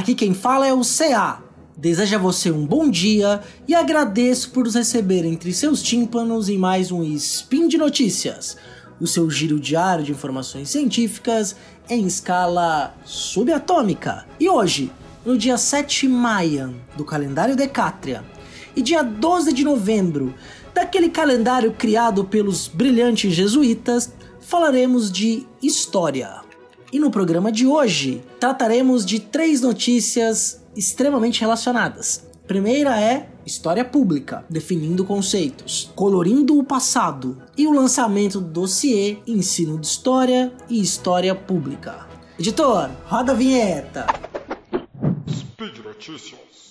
aqui quem fala é o CA. Desejo a você um bom dia e agradeço por nos receber entre seus tímpanos em mais um Spin de Notícias, o seu giro diário de informações científicas em escala subatômica. E hoje, no dia 7 Maia do calendário Decátria e dia 12 de novembro daquele calendário criado pelos brilhantes jesuítas, falaremos de história. E no programa de hoje, trataremos de três notícias extremamente relacionadas. Primeira é História Pública, definindo conceitos, colorindo o passado e o lançamento do dossiê Ensino de História e História Pública. Editor, roda a vinheta! Speed Notícias.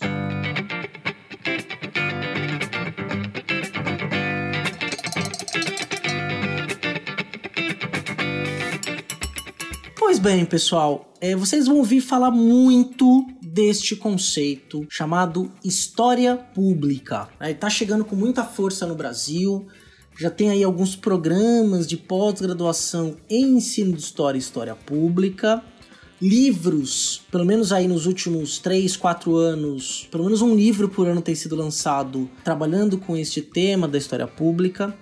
Bem, pessoal, é, vocês vão ouvir falar muito deste conceito chamado história pública. Ele está chegando com muita força no Brasil. Já tem aí alguns programas de pós-graduação em ensino de história e história pública. Livros, pelo menos aí nos últimos 3, 4 anos, pelo menos um livro por ano tem sido lançado trabalhando com este tema da história pública.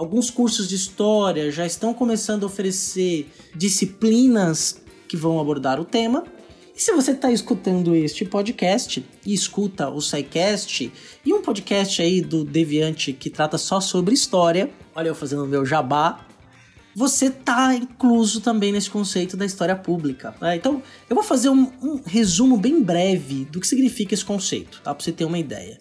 Alguns cursos de história já estão começando a oferecer disciplinas que vão abordar o tema. E se você está escutando este podcast e escuta o SciCast e um podcast aí do Deviante que trata só sobre história, olha eu fazendo meu jabá, você está incluso também nesse conceito da história pública. Né? Então, eu vou fazer um, um, resumo bem breve do que significa esse conceito, tá? Para você ter uma ideia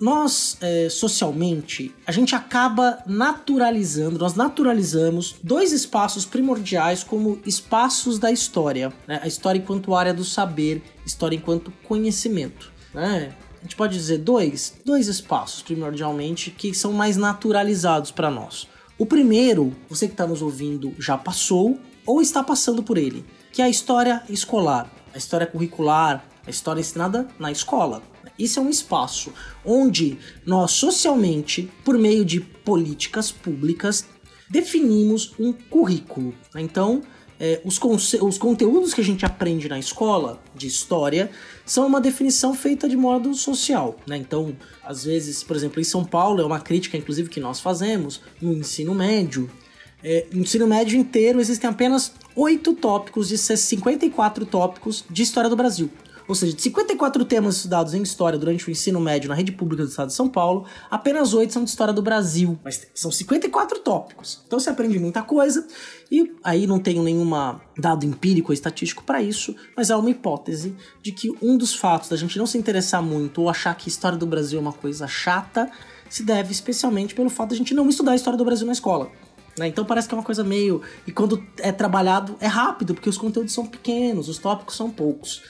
nós, é, socialmente, a gente acaba naturalizando, nós naturalizamos dois espaços primordiais como espaços da história. Né? A história enquanto área do saber, história enquanto conhecimento. Né? A gente pode dizer dois, dois espaços primordialmente que são mais naturalizados para nós. O primeiro, você que está nos ouvindo já passou ou está passando por ele, que é a história escolar, a história curricular, a história ensinada na escola. Isso é um espaço onde nós socialmente, por meio de políticas públicas, definimos um currículo. Então, é, os, os conteúdos que a gente aprende na escola de história são uma definição feita de modo social. Né? Então, às vezes, por exemplo, em São Paulo, é uma crítica, inclusive, que nós fazemos no ensino médio. É, no ensino médio inteiro existem apenas oito tópicos de 54 tópicos de história do Brasil. Ou seja, de 54 temas estudados em história durante o ensino médio na rede pública do estado de São Paulo, apenas 8 são de história do Brasil. Mas são 54 tópicos. Então você aprende muita coisa. E aí não tenho nenhum dado empírico ou estatístico para isso, mas há uma hipótese de que um dos fatos da gente não se interessar muito ou achar que história do Brasil é uma coisa chata se deve especialmente pelo fato de a gente não estudar a história do Brasil na escola. Né? Então parece que é uma coisa meio. E quando é trabalhado é rápido, porque os conteúdos são pequenos, os tópicos são poucos.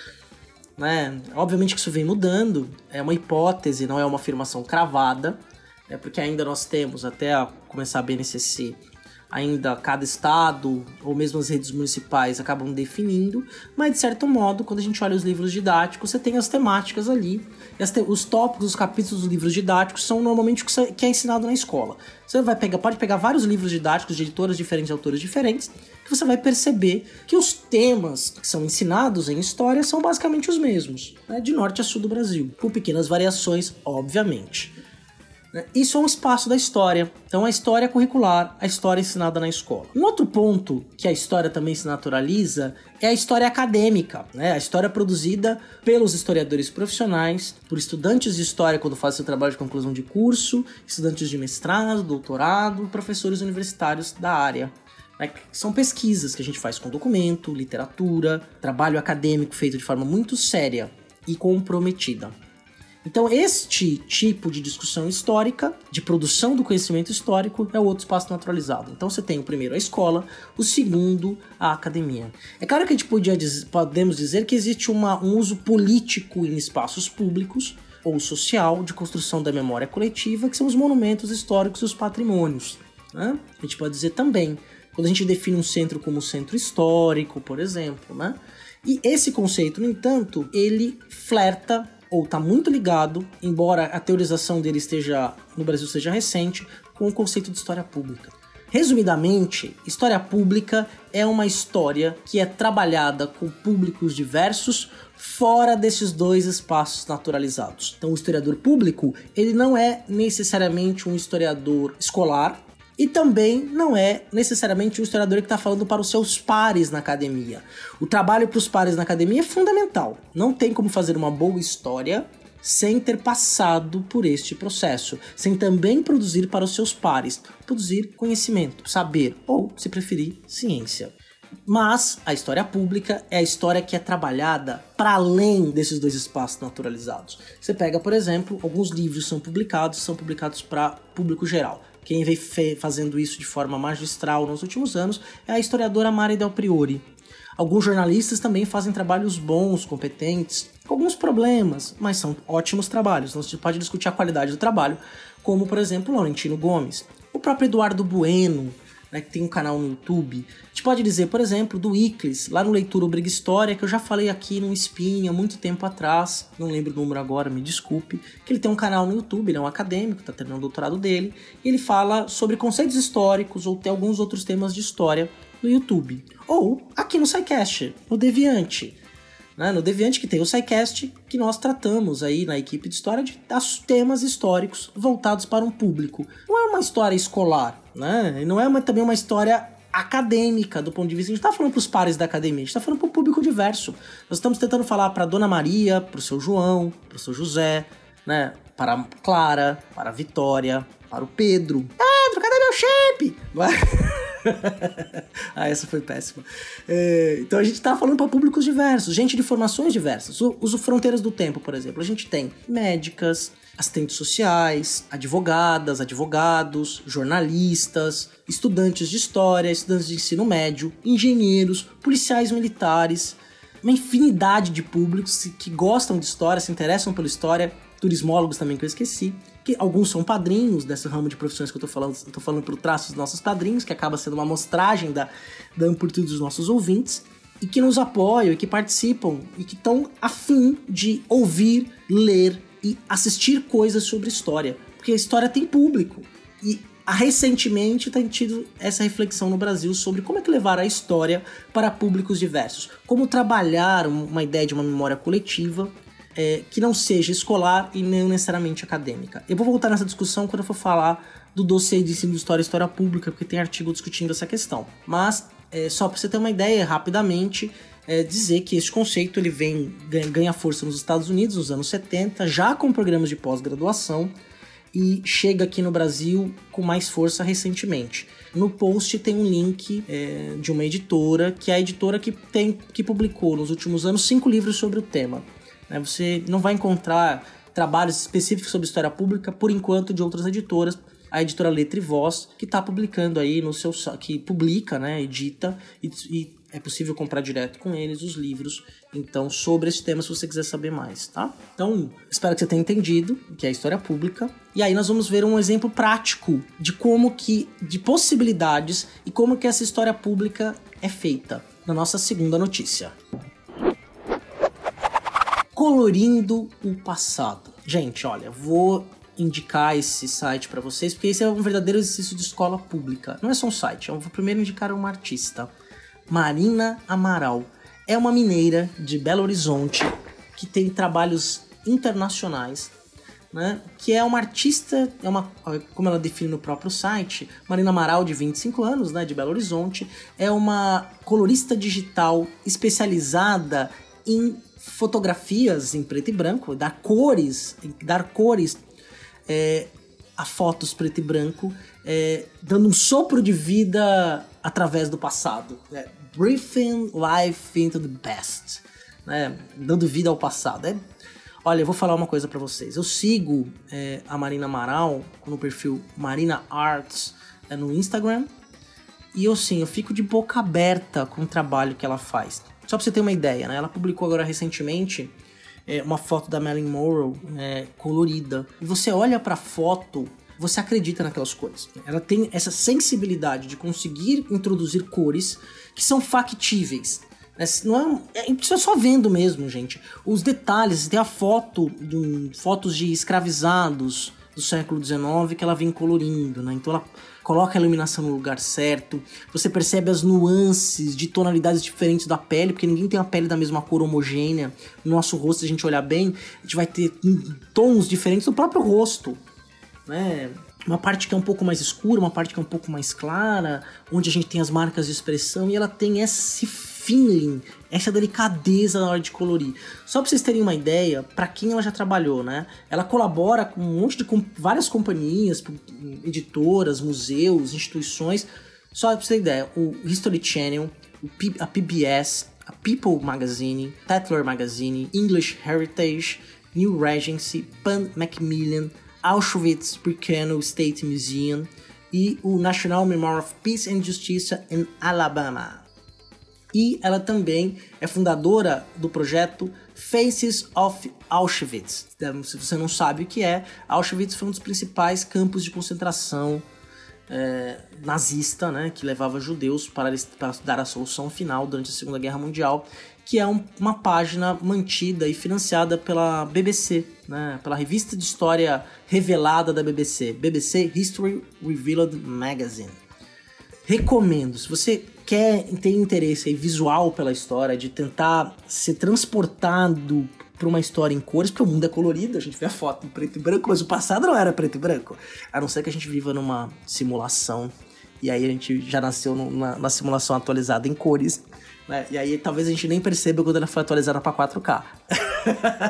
Né? Obviamente que isso vem mudando, é uma hipótese, não é uma afirmação cravada, né? porque ainda nós temos, até começar a BNCC, ainda cada estado ou mesmo as redes municipais acabam definindo, mas de certo modo, quando a gente olha os livros didáticos, você tem as temáticas ali, os tópicos, os capítulos dos livros didáticos são normalmente o que é ensinado na escola. Você vai pegar, pode pegar vários livros didáticos de editoras diferentes, autores diferentes, você vai perceber que os temas que são ensinados em história são basicamente os mesmos, né, de norte a sul do Brasil, com pequenas variações, obviamente. Né? Isso é um espaço da história. Então, a história curricular, a história ensinada na escola. Um outro ponto que a história também se naturaliza é a história acadêmica, né? A história produzida pelos historiadores profissionais, por estudantes de história quando fazem seu trabalho de conclusão de curso, estudantes de mestrado, doutorado, professores universitários da área. Né? São pesquisas que a gente faz com documento, literatura, trabalho acadêmico feito de forma muito séria e comprometida. Então, este tipo de discussão histórica, de produção do conhecimento histórico, é o outro espaço naturalizado. Então, você tem o primeiro a escola, o segundo a academia. É claro que a gente podia dizer, podemos dizer que existe uma, um uso político em espaços públicos ou social de construção da memória coletiva, que são os monumentos históricos e os patrimônios. Né? A gente pode dizer também, quando a gente define um centro como centro histórico, por exemplo, né? E esse conceito, no entanto, ele flerta ou está muito ligado, embora a teorização dele esteja no Brasil seja recente, com o conceito de história pública. Resumidamente, história pública é uma história que é trabalhada com públicos diversos fora desses dois espaços naturalizados. Então, o historiador público, ele não é necessariamente um historiador escolar, e também não é necessariamente um historiador que está falando para os seus pares na academia. O trabalho para os pares na academia é fundamental. Não tem como fazer uma boa história sem ter passado por este processo, sem também produzir para os seus pares, produzir conhecimento, saber ou, se preferir, ciência. Mas a história pública é a história que é trabalhada para além desses dois espaços naturalizados. Você pega, por exemplo, alguns livros são publicados, são publicados para público geral. Quem vem fazendo isso de forma magistral nos últimos anos é a historiadora Mari Del Priori. Alguns jornalistas também fazem trabalhos bons, competentes, com alguns problemas, mas são ótimos trabalhos. Não se pode discutir a qualidade do trabalho, como por exemplo Laurentino Gomes, o próprio Eduardo Bueno, né, que tem um canal no YouTube. A gente pode dizer, por exemplo, do Iclis, lá no Leitura Obriga História, que eu já falei aqui no Spin há muito tempo atrás, não lembro o número agora, me desculpe, que ele tem um canal no YouTube, ele é um acadêmico, está terminando o doutorado dele, e ele fala sobre conceitos históricos ou tem alguns outros temas de história no YouTube. Ou aqui no SciCast, no Deviante. Né? No Deviante que tem o SciCast, que nós tratamos aí na equipe de história de temas históricos voltados para um público. Não é uma história escolar, né? não é uma, também uma história acadêmica do ponto de vista. A gente está falando para os pares da academia, a gente está falando para o público diverso. Nós estamos tentando falar para Dona Maria, para o seu João, para o seu José, né? para a Clara, para a Vitória, para o Pedro. Pedro, cadê meu shape? ah, essa foi péssima. É, então a gente está falando para públicos diversos, gente de formações diversas. Uso Fronteiras do Tempo, por exemplo. A gente tem médicas, assistentes sociais, advogadas, advogados, jornalistas, estudantes de história, estudantes de ensino médio, engenheiros, policiais militares, uma infinidade de públicos que gostam de história, se interessam pela história, turismólogos também que eu esqueci, que alguns são padrinhos desse ramo de profissões que eu tô falando, eu tô falando pelo traço dos nossos padrinhos, que acaba sendo uma amostragem da, da amplitude dos nossos ouvintes, e que nos apoiam, e que participam, e que estão afim de ouvir, ler e assistir coisas sobre história. Porque a história tem público. E recentemente tem tido essa reflexão no Brasil sobre como é que levar a história para públicos diversos. Como trabalhar uma ideia de uma memória coletiva é, que não seja escolar e nem necessariamente acadêmica. Eu vou voltar nessa discussão quando eu for falar do dossiê de ensino de história e história pública, porque tem artigo discutindo essa questão. Mas, é, só para você ter uma ideia, rapidamente, é, dizer que esse conceito ele vem ganha força nos Estados Unidos nos anos 70, já com programas de pós-graduação, e chega aqui no Brasil com mais força recentemente. No post tem um link é, de uma editora, que é a editora que, tem, que publicou nos últimos anos cinco livros sobre o tema. Né? Você não vai encontrar trabalhos específicos sobre história pública, por enquanto, de outras editoras. A editora Letra e Voz, que está publicando aí no seu que publica, né, edita e, e é possível comprar direto com eles os livros, então, sobre esse tema, se você quiser saber mais, tá? Então, espero que você tenha entendido que é história pública. E aí nós vamos ver um exemplo prático de como que, de possibilidades e como que essa história pública é feita na nossa segunda notícia colorindo o passado. Gente, olha, vou indicar esse site para vocês, porque esse é um verdadeiro exercício de escola pública. Não é só um site, eu vou primeiro indicar uma artista, Marina Amaral. É uma mineira de Belo Horizonte que tem trabalhos internacionais, né? Que é uma artista, é uma, como ela define no próprio site, Marina Amaral, de 25 anos, né, de Belo Horizonte, é uma colorista digital especializada em fotografias em preto e branco, dar cores, dar cores é, a fotos preto e branco, é, dando um sopro de vida através do passado. Né? Breathing life into the past. Né? Dando vida ao passado. É, olha, eu vou falar uma coisa para vocês. Eu sigo é, a Marina Amaral no perfil Marina Arts é, no Instagram. E eu sim, eu fico de boca aberta com o trabalho que ela faz. Só pra você ter uma ideia, né? Ela publicou agora recentemente é, uma foto da Marilyn Monroe é, colorida. E você olha pra foto, você acredita naquelas cores. Ela tem essa sensibilidade de conseguir introduzir cores que são factíveis. Né? Não é, é, só vendo mesmo, gente. Os detalhes, tem a foto, de, fotos de escravizados do século XIX que ela vem colorindo, né? Então ela coloca a iluminação no lugar certo, você percebe as nuances de tonalidades diferentes da pele, porque ninguém tem a pele da mesma cor homogênea. No nosso rosto, se a gente olhar bem, a gente vai ter tons diferentes do próprio rosto, né? Uma parte que é um pouco mais escura, uma parte que é um pouco mais clara, onde a gente tem as marcas de expressão e ela tem esse feeling, essa delicadeza na hora de colorir. Só para vocês terem uma ideia, para quem ela já trabalhou, né? Ela colabora com um monte de com várias companhias, editoras, museus, instituições. Só para vocês terem ideia, o History Channel, a PBS, a People Magazine, Tatler Magazine, English Heritage, New Regency, Pan Macmillan, Auschwitz-Birkenau State Museum e o National Memorial of Peace and Justice em Alabama e ela também é fundadora do projeto Faces of Auschwitz. Então, se você não sabe o que é, Auschwitz foi um dos principais campos de concentração é, nazista, né, que levava judeus para, para, dar a solução final durante a Segunda Guerra Mundial, que é um, uma página mantida e financiada pela BBC, né, pela revista de história revelada da BBC, BBC History Revealed Magazine. Recomendo, se você quer ter interesse visual pela história, de tentar ser transportado para uma história em cores, porque o mundo é colorido, a gente vê a foto em preto e branco, mas o passado não era preto e branco. A não ser que a gente viva numa simulação. E aí a gente já nasceu numa, numa simulação atualizada em cores. Né? E aí talvez a gente nem perceba quando ela foi atualizada para 4K.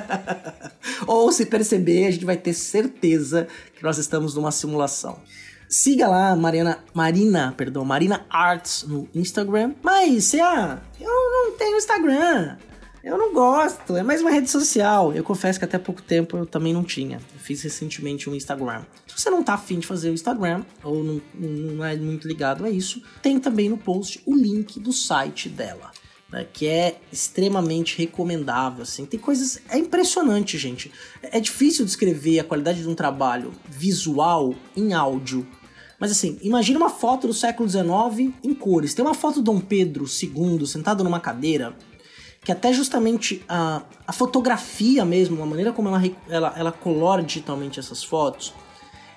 Ou se perceber, a gente vai ter certeza que nós estamos numa simulação. Siga lá Marina, Marina, perdão, Marina Arts no Instagram. Mas, ah, eu não tenho Instagram. Eu não gosto, é mais uma rede social. Eu confesso que até pouco tempo eu também não tinha. Eu fiz recentemente um Instagram. Se você não tá afim de fazer o Instagram, ou não, não é muito ligado a isso, tem também no post o link do site dela. Né, que é extremamente recomendável, assim. Tem coisas... É impressionante, gente. É difícil descrever a qualidade de um trabalho visual em áudio. Mas assim, imagina uma foto do século XIX em cores. Tem uma foto do Dom Pedro II sentado numa cadeira, que até justamente a, a fotografia mesmo, a maneira como ela, ela, ela colora digitalmente essas fotos,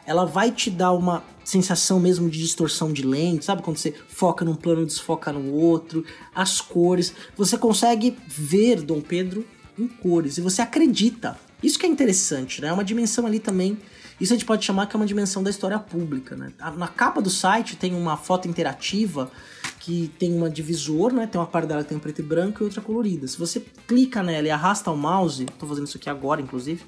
ela vai te dar uma sensação mesmo de distorção de lente, sabe? Quando você foca num plano, desfoca no outro, as cores. Você consegue ver Dom Pedro em cores e você acredita. Isso que é interessante, né? É uma dimensão ali também isso a gente pode chamar que é uma dimensão da história pública, né? Na capa do site tem uma foto interativa que tem uma divisor, né? Tem uma parte dela que tem preto e branco e outra colorida. Se você clica nela e arrasta o mouse, tô fazendo isso aqui agora, inclusive,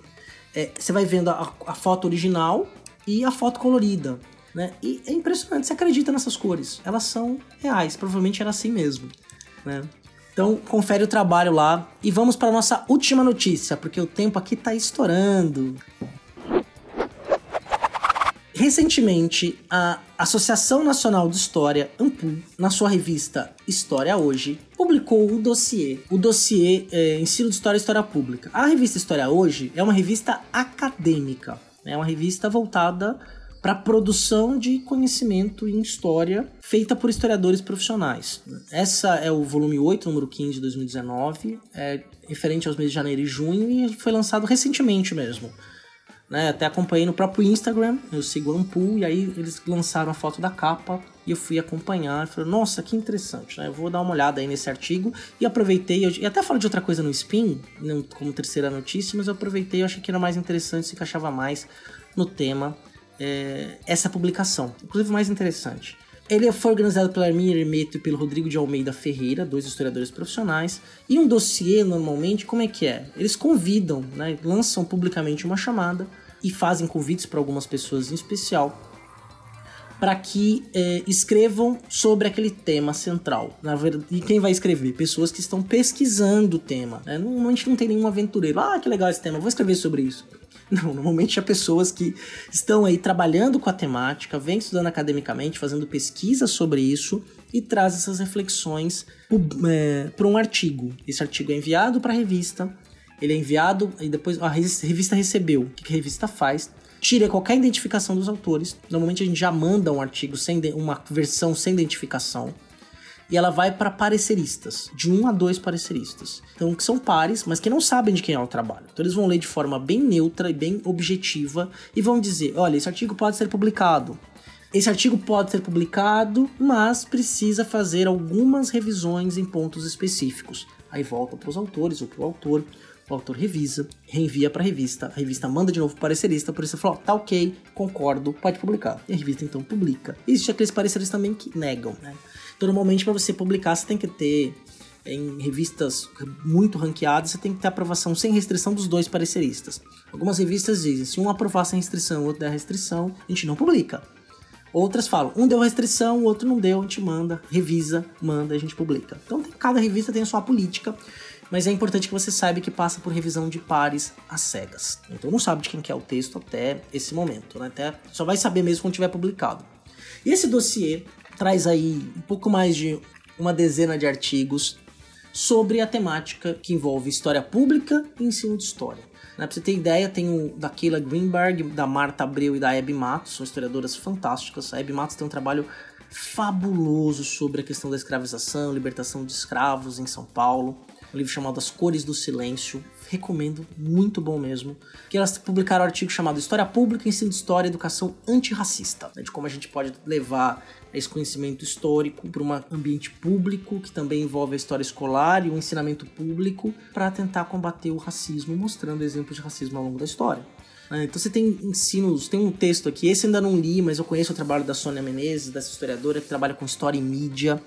é, você vai vendo a, a, foto original e a foto colorida, né? E é impressionante, você acredita nessas cores. Elas são reais, provavelmente era assim mesmo, né? Então, confere o trabalho lá e vamos para nossa última notícia, porque o tempo aqui tá estourando. Recentemente, a Associação Nacional de História, AMPU, na sua revista História Hoje, publicou o dossiê, o dossiê é, Ensino de História e História Pública. A revista História Hoje é uma revista acadêmica, é uma revista voltada para a produção de conhecimento em história feita por historiadores profissionais. Essa é o volume 8, número 15 de 2019, é referente aos meses de janeiro e junho e foi lançado recentemente mesmo né? Até acompanhei no próprio Instagram, eu sigo o Ampul, e aí eles lançaram a foto da capa e eu fui acompanhar. Falei, nossa, que interessante, né? Eu vou dar uma olhada aí nesse artigo e aproveitei. E até falo de outra coisa no Spin, como terceira notícia, mas eu aproveitei eu achei que era mais interessante, se encaixava mais no tema é, essa publicação, inclusive mais interessante. Ele foi organizado pela Arminha Hermeto e pelo Rodrigo de Almeida Ferreira, dois historiadores profissionais. E um dossiê, normalmente, como é que é? Eles convidam, né, lançam publicamente uma chamada e fazem convites para algumas pessoas em especial para que é, escrevam sobre aquele tema central. Na verdade, e quem vai escrever? Pessoas que estão pesquisando o tema. Né? Não, a gente não tem nenhum aventureiro. Ah, que legal esse tema, vou escrever sobre isso. Não, normalmente há pessoas que estão aí trabalhando com a temática, vêm estudando academicamente, fazendo pesquisa sobre isso e traz essas reflexões é, para um artigo. Esse artigo é enviado para a revista, ele é enviado e depois a revista recebeu. O que a revista faz? Tira qualquer identificação dos autores. Normalmente a gente já manda um artigo sem uma versão sem identificação. E ela vai para pareceristas, de um a dois pareceristas. Então, que são pares, mas que não sabem de quem é o trabalho. Então, eles vão ler de forma bem neutra e bem objetiva e vão dizer: olha, esse artigo pode ser publicado. Esse artigo pode ser publicado, mas precisa fazer algumas revisões em pontos específicos. Aí volta para os autores ou para o autor o autor revisa, reenvia para a revista, a revista manda de novo para o parecerista, por isso fala, tá ok, concordo, pode publicar. E a revista então publica. E existe aqueles pareceristas também que negam, né? Então, normalmente, para você publicar, você tem que ter em revistas muito ranqueadas, você tem que ter aprovação sem restrição dos dois pareceristas. Algumas revistas dizem, se um aprovar sem restrição, o outro der restrição, a gente não publica. Outras falam, um deu restrição, o outro não deu, a gente manda, revisa, manda, a gente publica. Então, cada revista tem a sua política mas é importante que você saiba que passa por revisão de pares às cegas. Então não sabe de quem que é o texto até esse momento, né? Até só vai saber mesmo quando tiver publicado. E esse dossiê traz aí um pouco mais de uma dezena de artigos sobre a temática que envolve história pública e ensino de história. Né, pra você ter ideia, tem o da Keila Greenberg, da Marta Abreu e da Abby Matos, são historiadoras fantásticas. A Abby Matos tem um trabalho fabuloso sobre a questão da escravização, libertação de escravos em São Paulo um livro chamado As Cores do Silêncio. Recomendo, muito bom mesmo. Que elas publicaram um artigo chamado História Pública, Ensino de História e Educação Antirracista, né, de como a gente pode levar esse conhecimento histórico para um ambiente público, que também envolve a história escolar e o ensinamento público, para tentar combater o racismo, mostrando exemplos de racismo ao longo da história. Né. Então você tem ensinos, tem um texto aqui, esse ainda não li, mas eu conheço o trabalho da Sônia Menezes, dessa historiadora que trabalha com história e mídia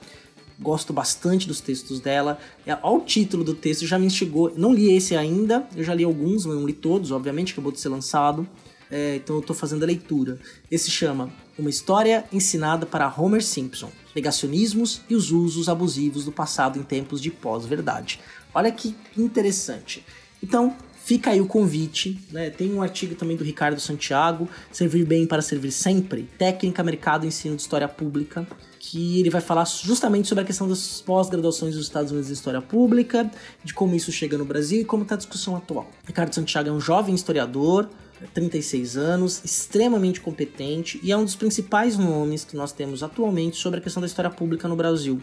gosto bastante dos textos dela. Olha o título do texto, já me instigou. Não li esse ainda, eu já li alguns, não li todos, obviamente, acabou de ser lançado. É, então eu estou fazendo a leitura. Esse chama Uma História Ensinada para Homer Simpson: Negacionismos e os Usos Abusivos do Passado em Tempos de Pós-Verdade. Olha que interessante. Então, Fica aí o convite, né? Tem um artigo também do Ricardo Santiago, Servir Bem para Servir Sempre, Técnica, Mercado e Ensino de História Pública, que ele vai falar justamente sobre a questão das pós-graduações dos Estados Unidos em História Pública, de como isso chega no Brasil e como está a discussão atual. Ricardo Santiago é um jovem historiador, 36 anos, extremamente competente e é um dos principais nomes que nós temos atualmente sobre a questão da história pública no Brasil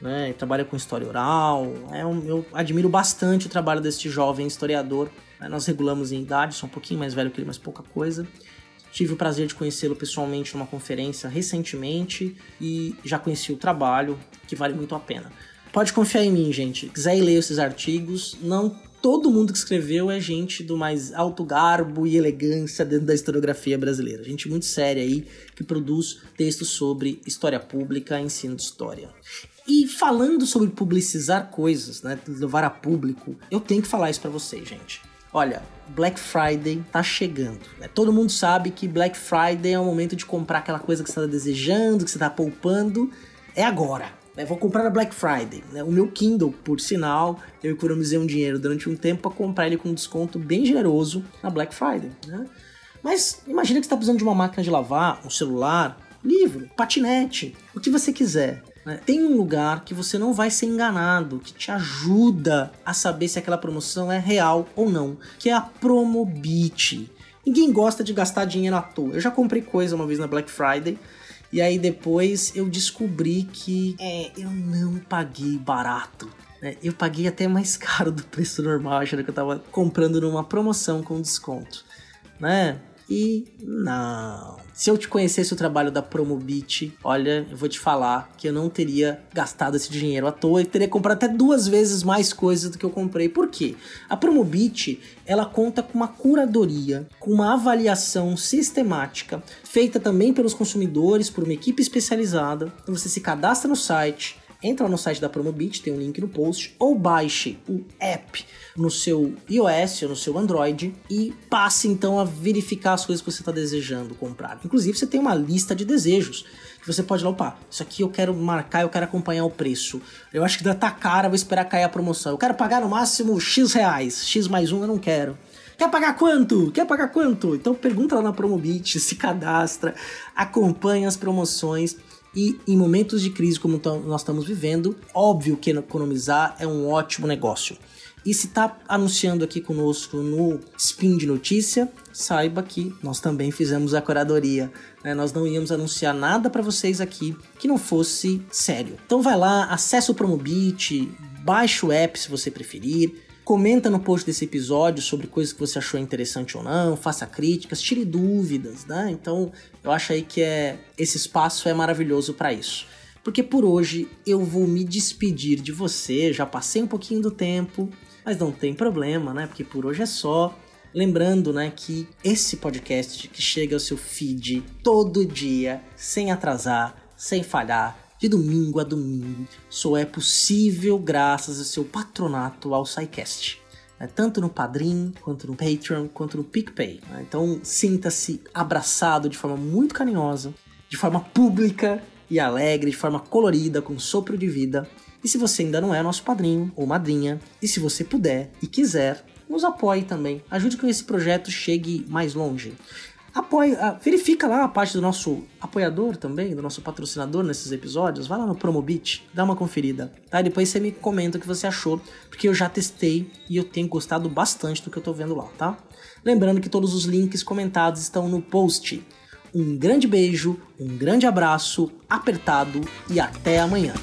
né? trabalha com história oral. É um, eu admiro bastante o trabalho deste jovem historiador. Né? Nós regulamos em idade, sou um pouquinho mais velho que ele, mas pouca coisa. Tive o prazer de conhecê-lo pessoalmente numa conferência recentemente e já conheci o trabalho, que vale muito a pena. Pode confiar em mim, gente. Quiser ler esses artigos, não todo mundo que escreveu é gente do mais alto garbo e elegância dentro da historiografia brasileira. Gente muito séria aí que produz textos sobre história pública ensino de história. E falando sobre publicizar coisas, né, levar a público, eu tenho que falar isso para vocês, gente. Olha, Black Friday tá chegando. Né? Todo mundo sabe que Black Friday é o momento de comprar aquela coisa que você tá desejando, que você tá poupando. É agora. Né? Vou comprar na Black Friday. Né? O meu Kindle, por sinal, eu economizei um dinheiro durante um tempo para comprar ele com um desconto bem generoso na Black Friday. Né? Mas imagina que você está precisando de uma máquina de lavar, um celular, livro, patinete, o que você quiser. Né? Tem um lugar que você não vai ser enganado, que te ajuda a saber se aquela promoção é real ou não, que é a Promobit. Ninguém gosta de gastar dinheiro à toa. Eu já comprei coisa uma vez na Black Friday. E aí depois eu descobri que é, eu não paguei barato. Né? Eu paguei até mais caro do preço normal, achando que eu tava comprando numa promoção com desconto. Né? E não. Se eu te conhecesse o trabalho da Promobit, olha, eu vou te falar que eu não teria gastado esse dinheiro à toa e teria comprado até duas vezes mais coisas do que eu comprei. Por quê? A Promobit, ela conta com uma curadoria, com uma avaliação sistemática, feita também pelos consumidores, por uma equipe especializada. Então você se cadastra no site, entra no site da Promobit, tem um link no post, ou baixe o app no seu iOS ou no seu Android e passe então a verificar as coisas que você está desejando comprar. Inclusive, você tem uma lista de desejos que você pode lá, opa, isso aqui eu quero marcar, eu quero acompanhar o preço. Eu acho que ainda tá caro, vou esperar cair a promoção. Eu quero pagar no máximo X reais, X mais um eu não quero. Quer pagar quanto? Quer pagar quanto? Então pergunta lá na Promobit, se cadastra, acompanha as promoções e em momentos de crise como nós estamos vivendo, óbvio que economizar é um ótimo negócio. E se tá anunciando aqui conosco no Spin de Notícia, saiba que nós também fizemos a curadoria. Né? Nós não íamos anunciar nada para vocês aqui que não fosse sério. Então vai lá, acessa o Promobit, baixa o app se você preferir. Comenta no post desse episódio sobre coisas que você achou interessante ou não, faça críticas, tire dúvidas, né? Então, eu acho aí que é esse espaço é maravilhoso para isso. Porque por hoje eu vou me despedir de você, já passei um pouquinho do tempo, mas não tem problema, né? Porque por hoje é só. Lembrando, né, que esse podcast que chega ao seu feed todo dia, sem atrasar, sem falhar, de domingo a domingo, só é possível graças ao seu patronato ao SciCast. Né? Tanto no Padrim, quanto no Patreon, quanto no PicPay. Né? Então sinta-se abraçado de forma muito carinhosa, de forma pública e alegre, de forma colorida, com sopro de vida. E se você ainda não é nosso padrinho ou madrinha, e se você puder e quiser, nos apoie também. Ajude que esse projeto chegue mais longe. Uh, verifica lá a parte do nosso apoiador também, do nosso patrocinador nesses episódios. Vai lá no Promobit, dá uma conferida, tá? Depois você me comenta o que você achou, porque eu já testei e eu tenho gostado bastante do que eu tô vendo lá, tá? Lembrando que todos os links comentados estão no post. Um grande beijo, um grande abraço, apertado e até amanhã.